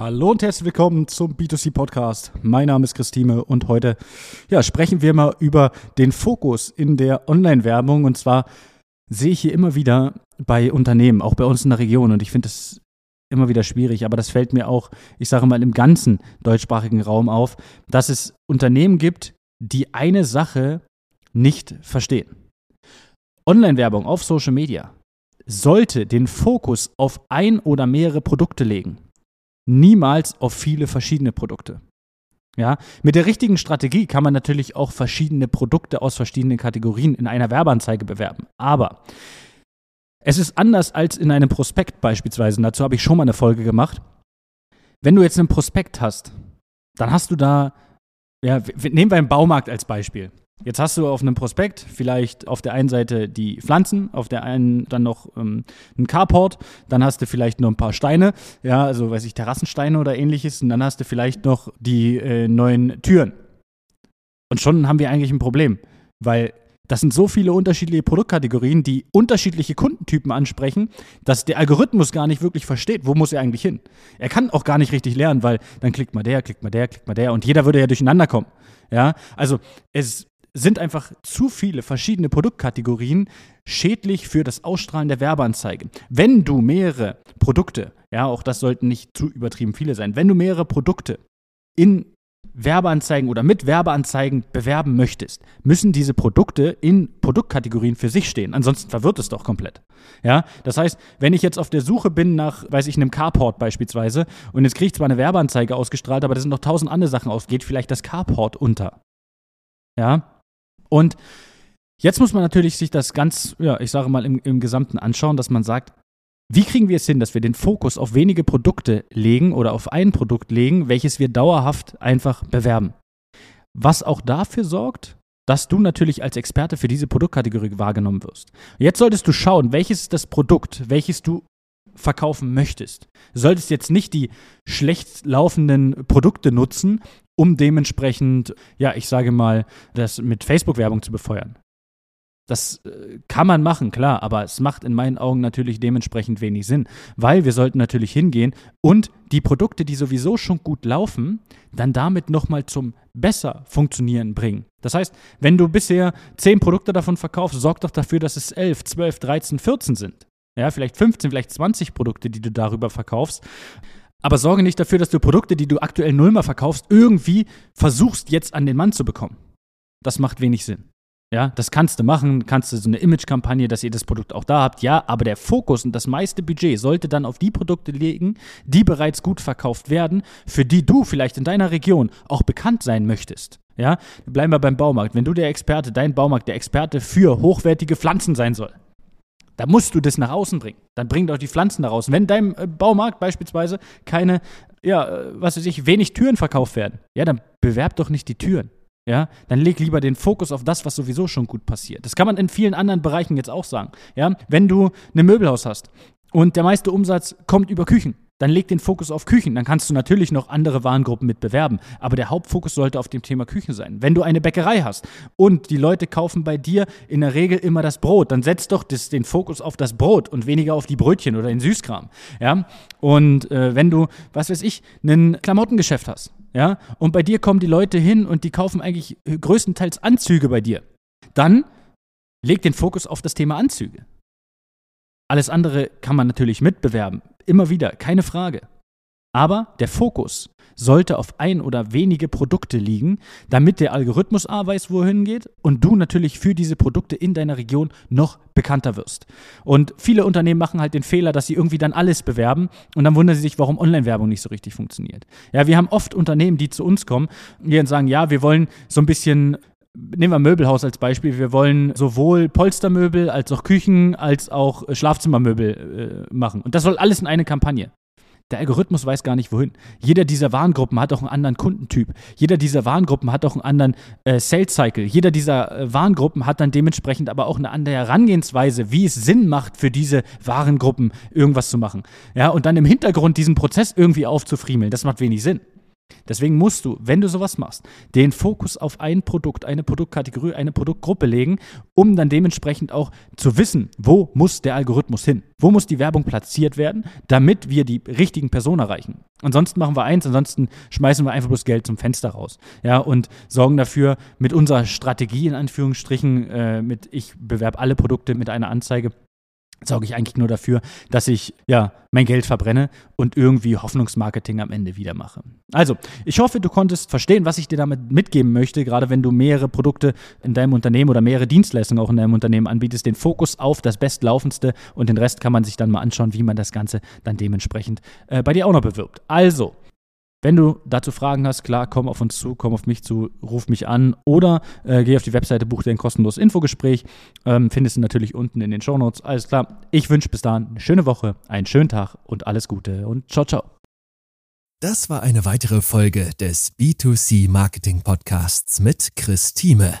Hallo und herzlich willkommen zum B2C Podcast. Mein Name ist Christine und heute ja, sprechen wir mal über den Fokus in der Online-Werbung. Und zwar sehe ich hier immer wieder bei Unternehmen, auch bei uns in der Region, und ich finde das immer wieder schwierig, aber das fällt mir auch, ich sage mal, im ganzen deutschsprachigen Raum auf, dass es Unternehmen gibt, die eine Sache nicht verstehen. Online-Werbung auf Social Media sollte den Fokus auf ein oder mehrere Produkte legen niemals auf viele verschiedene Produkte. Ja, mit der richtigen Strategie kann man natürlich auch verschiedene Produkte aus verschiedenen Kategorien in einer Werbeanzeige bewerben. Aber es ist anders als in einem Prospekt beispielsweise. Dazu habe ich schon mal eine Folge gemacht. Wenn du jetzt einen Prospekt hast, dann hast du da, ja, nehmen wir einen Baumarkt als Beispiel. Jetzt hast du auf einem Prospekt vielleicht auf der einen Seite die Pflanzen, auf der einen dann noch ähm, ein Carport, dann hast du vielleicht noch ein paar Steine, ja, also weiß ich, Terrassensteine oder ähnliches, und dann hast du vielleicht noch die äh, neuen Türen. Und schon haben wir eigentlich ein Problem, weil das sind so viele unterschiedliche Produktkategorien, die unterschiedliche Kundentypen ansprechen, dass der Algorithmus gar nicht wirklich versteht, wo muss er eigentlich hin. Er kann auch gar nicht richtig lernen, weil dann klickt mal der, klickt mal der, klickt mal der und jeder würde ja durcheinander kommen. Ja, also es sind einfach zu viele verschiedene Produktkategorien schädlich für das Ausstrahlen der Werbeanzeige. Wenn du mehrere Produkte, ja, auch das sollten nicht zu übertrieben viele sein, wenn du mehrere Produkte in Werbeanzeigen oder mit Werbeanzeigen bewerben möchtest, müssen diese Produkte in Produktkategorien für sich stehen. Ansonsten verwirrt es doch komplett. Ja, das heißt, wenn ich jetzt auf der Suche bin nach, weiß ich, einem Carport beispielsweise und jetzt kriege ich zwar eine Werbeanzeige ausgestrahlt, aber da sind noch tausend andere Sachen aus, geht vielleicht das Carport unter. Ja, und jetzt muss man natürlich sich das ganz, ja, ich sage mal, im, im Gesamten anschauen, dass man sagt, wie kriegen wir es hin, dass wir den Fokus auf wenige Produkte legen oder auf ein Produkt legen, welches wir dauerhaft einfach bewerben? Was auch dafür sorgt, dass du natürlich als Experte für diese Produktkategorie wahrgenommen wirst. Jetzt solltest du schauen, welches ist das Produkt, welches du verkaufen möchtest. Du solltest jetzt nicht die schlecht laufenden Produkte nutzen, um dementsprechend, ja, ich sage mal, das mit Facebook-Werbung zu befeuern. Das äh, kann man machen, klar, aber es macht in meinen Augen natürlich dementsprechend wenig Sinn, weil wir sollten natürlich hingehen und die Produkte, die sowieso schon gut laufen, dann damit nochmal zum besser funktionieren bringen. Das heißt, wenn du bisher zehn Produkte davon verkaufst, sorg doch dafür, dass es elf, zwölf, dreizehn, vierzehn sind. Ja, vielleicht 15, vielleicht 20 Produkte, die du darüber verkaufst. Aber sorge nicht dafür, dass du Produkte, die du aktuell null mal verkaufst, irgendwie versuchst jetzt an den Mann zu bekommen. Das macht wenig Sinn. Ja, das kannst du machen, kannst du so eine Image-Kampagne, dass ihr das Produkt auch da habt, ja, aber der Fokus und das meiste Budget sollte dann auf die Produkte legen, die bereits gut verkauft werden, für die du vielleicht in deiner Region auch bekannt sein möchtest. Ja, bleiben wir beim Baumarkt. Wenn du der Experte, dein Baumarkt der Experte für hochwertige Pflanzen sein soll, da musst du das nach außen bringen. Dann bring doch die Pflanzen nach außen. Wenn deinem äh, Baumarkt beispielsweise keine, ja, äh, was weiß ich, wenig Türen verkauft werden, ja, dann bewerb doch nicht die Türen. Ja, dann leg lieber den Fokus auf das, was sowieso schon gut passiert. Das kann man in vielen anderen Bereichen jetzt auch sagen. Ja, wenn du ein Möbelhaus hast und der meiste Umsatz kommt über Küchen, dann leg den Fokus auf Küchen. Dann kannst du natürlich noch andere Warengruppen mit bewerben. Aber der Hauptfokus sollte auf dem Thema Küchen sein. Wenn du eine Bäckerei hast und die Leute kaufen bei dir in der Regel immer das Brot, dann setz doch das, den Fokus auf das Brot und weniger auf die Brötchen oder den Süßkram. Ja? Und äh, wenn du, was weiß ich, ein Klamottengeschäft hast, ja, und bei dir kommen die Leute hin und die kaufen eigentlich größtenteils Anzüge bei dir, dann leg den Fokus auf das Thema Anzüge. Alles andere kann man natürlich mitbewerben. Immer wieder, keine Frage. Aber der Fokus sollte auf ein oder wenige Produkte liegen, damit der Algorithmus A weiß, wo er hingeht und du natürlich für diese Produkte in deiner Region noch bekannter wirst. Und viele Unternehmen machen halt den Fehler, dass sie irgendwie dann alles bewerben und dann wundern sie sich, warum Online-Werbung nicht so richtig funktioniert. Ja, wir haben oft Unternehmen, die zu uns kommen, die sagen, ja, wir wollen so ein bisschen nehmen wir Möbelhaus als Beispiel. Wir wollen sowohl Polstermöbel als auch Küchen als auch Schlafzimmermöbel äh, machen. Und das soll alles in eine Kampagne. Der Algorithmus weiß gar nicht wohin. Jeder dieser Warengruppen hat auch einen anderen Kundentyp. Jeder dieser Warengruppen hat auch einen anderen äh, Sales Cycle. Jeder dieser äh, Warengruppen hat dann dementsprechend aber auch eine andere Herangehensweise, wie es Sinn macht, für diese Warengruppen irgendwas zu machen. Ja, und dann im Hintergrund diesen Prozess irgendwie aufzufriemeln, das macht wenig Sinn. Deswegen musst du, wenn du sowas machst, den Fokus auf ein Produkt, eine Produktkategorie, eine Produktgruppe legen, um dann dementsprechend auch zu wissen, wo muss der Algorithmus hin? Wo muss die Werbung platziert werden, damit wir die richtigen Personen erreichen? Ansonsten machen wir eins, ansonsten schmeißen wir einfach bloß Geld zum Fenster raus. Ja, und sorgen dafür mit unserer Strategie in Anführungsstrichen, äh, mit ich bewerbe alle Produkte mit einer Anzeige, sorge ich eigentlich nur dafür, dass ich ja mein Geld verbrenne und irgendwie Hoffnungsmarketing am Ende wieder mache. Also, ich hoffe, du konntest verstehen, was ich dir damit mitgeben möchte, gerade wenn du mehrere Produkte in deinem Unternehmen oder mehrere Dienstleistungen auch in deinem Unternehmen anbietest, den Fokus auf das bestlaufendste und den Rest kann man sich dann mal anschauen, wie man das Ganze dann dementsprechend äh, bei dir auch noch bewirbt. Also, wenn du dazu Fragen hast, klar, komm auf uns zu, komm auf mich zu, ruf mich an oder äh, geh auf die Webseite, buch dir ein kostenloses Infogespräch. Ähm, findest du natürlich unten in den Shownotes. Alles klar. Ich wünsche bis dahin eine schöne Woche, einen schönen Tag und alles Gute und ciao, ciao. Das war eine weitere Folge des B2C Marketing Podcasts mit Chris Thieme.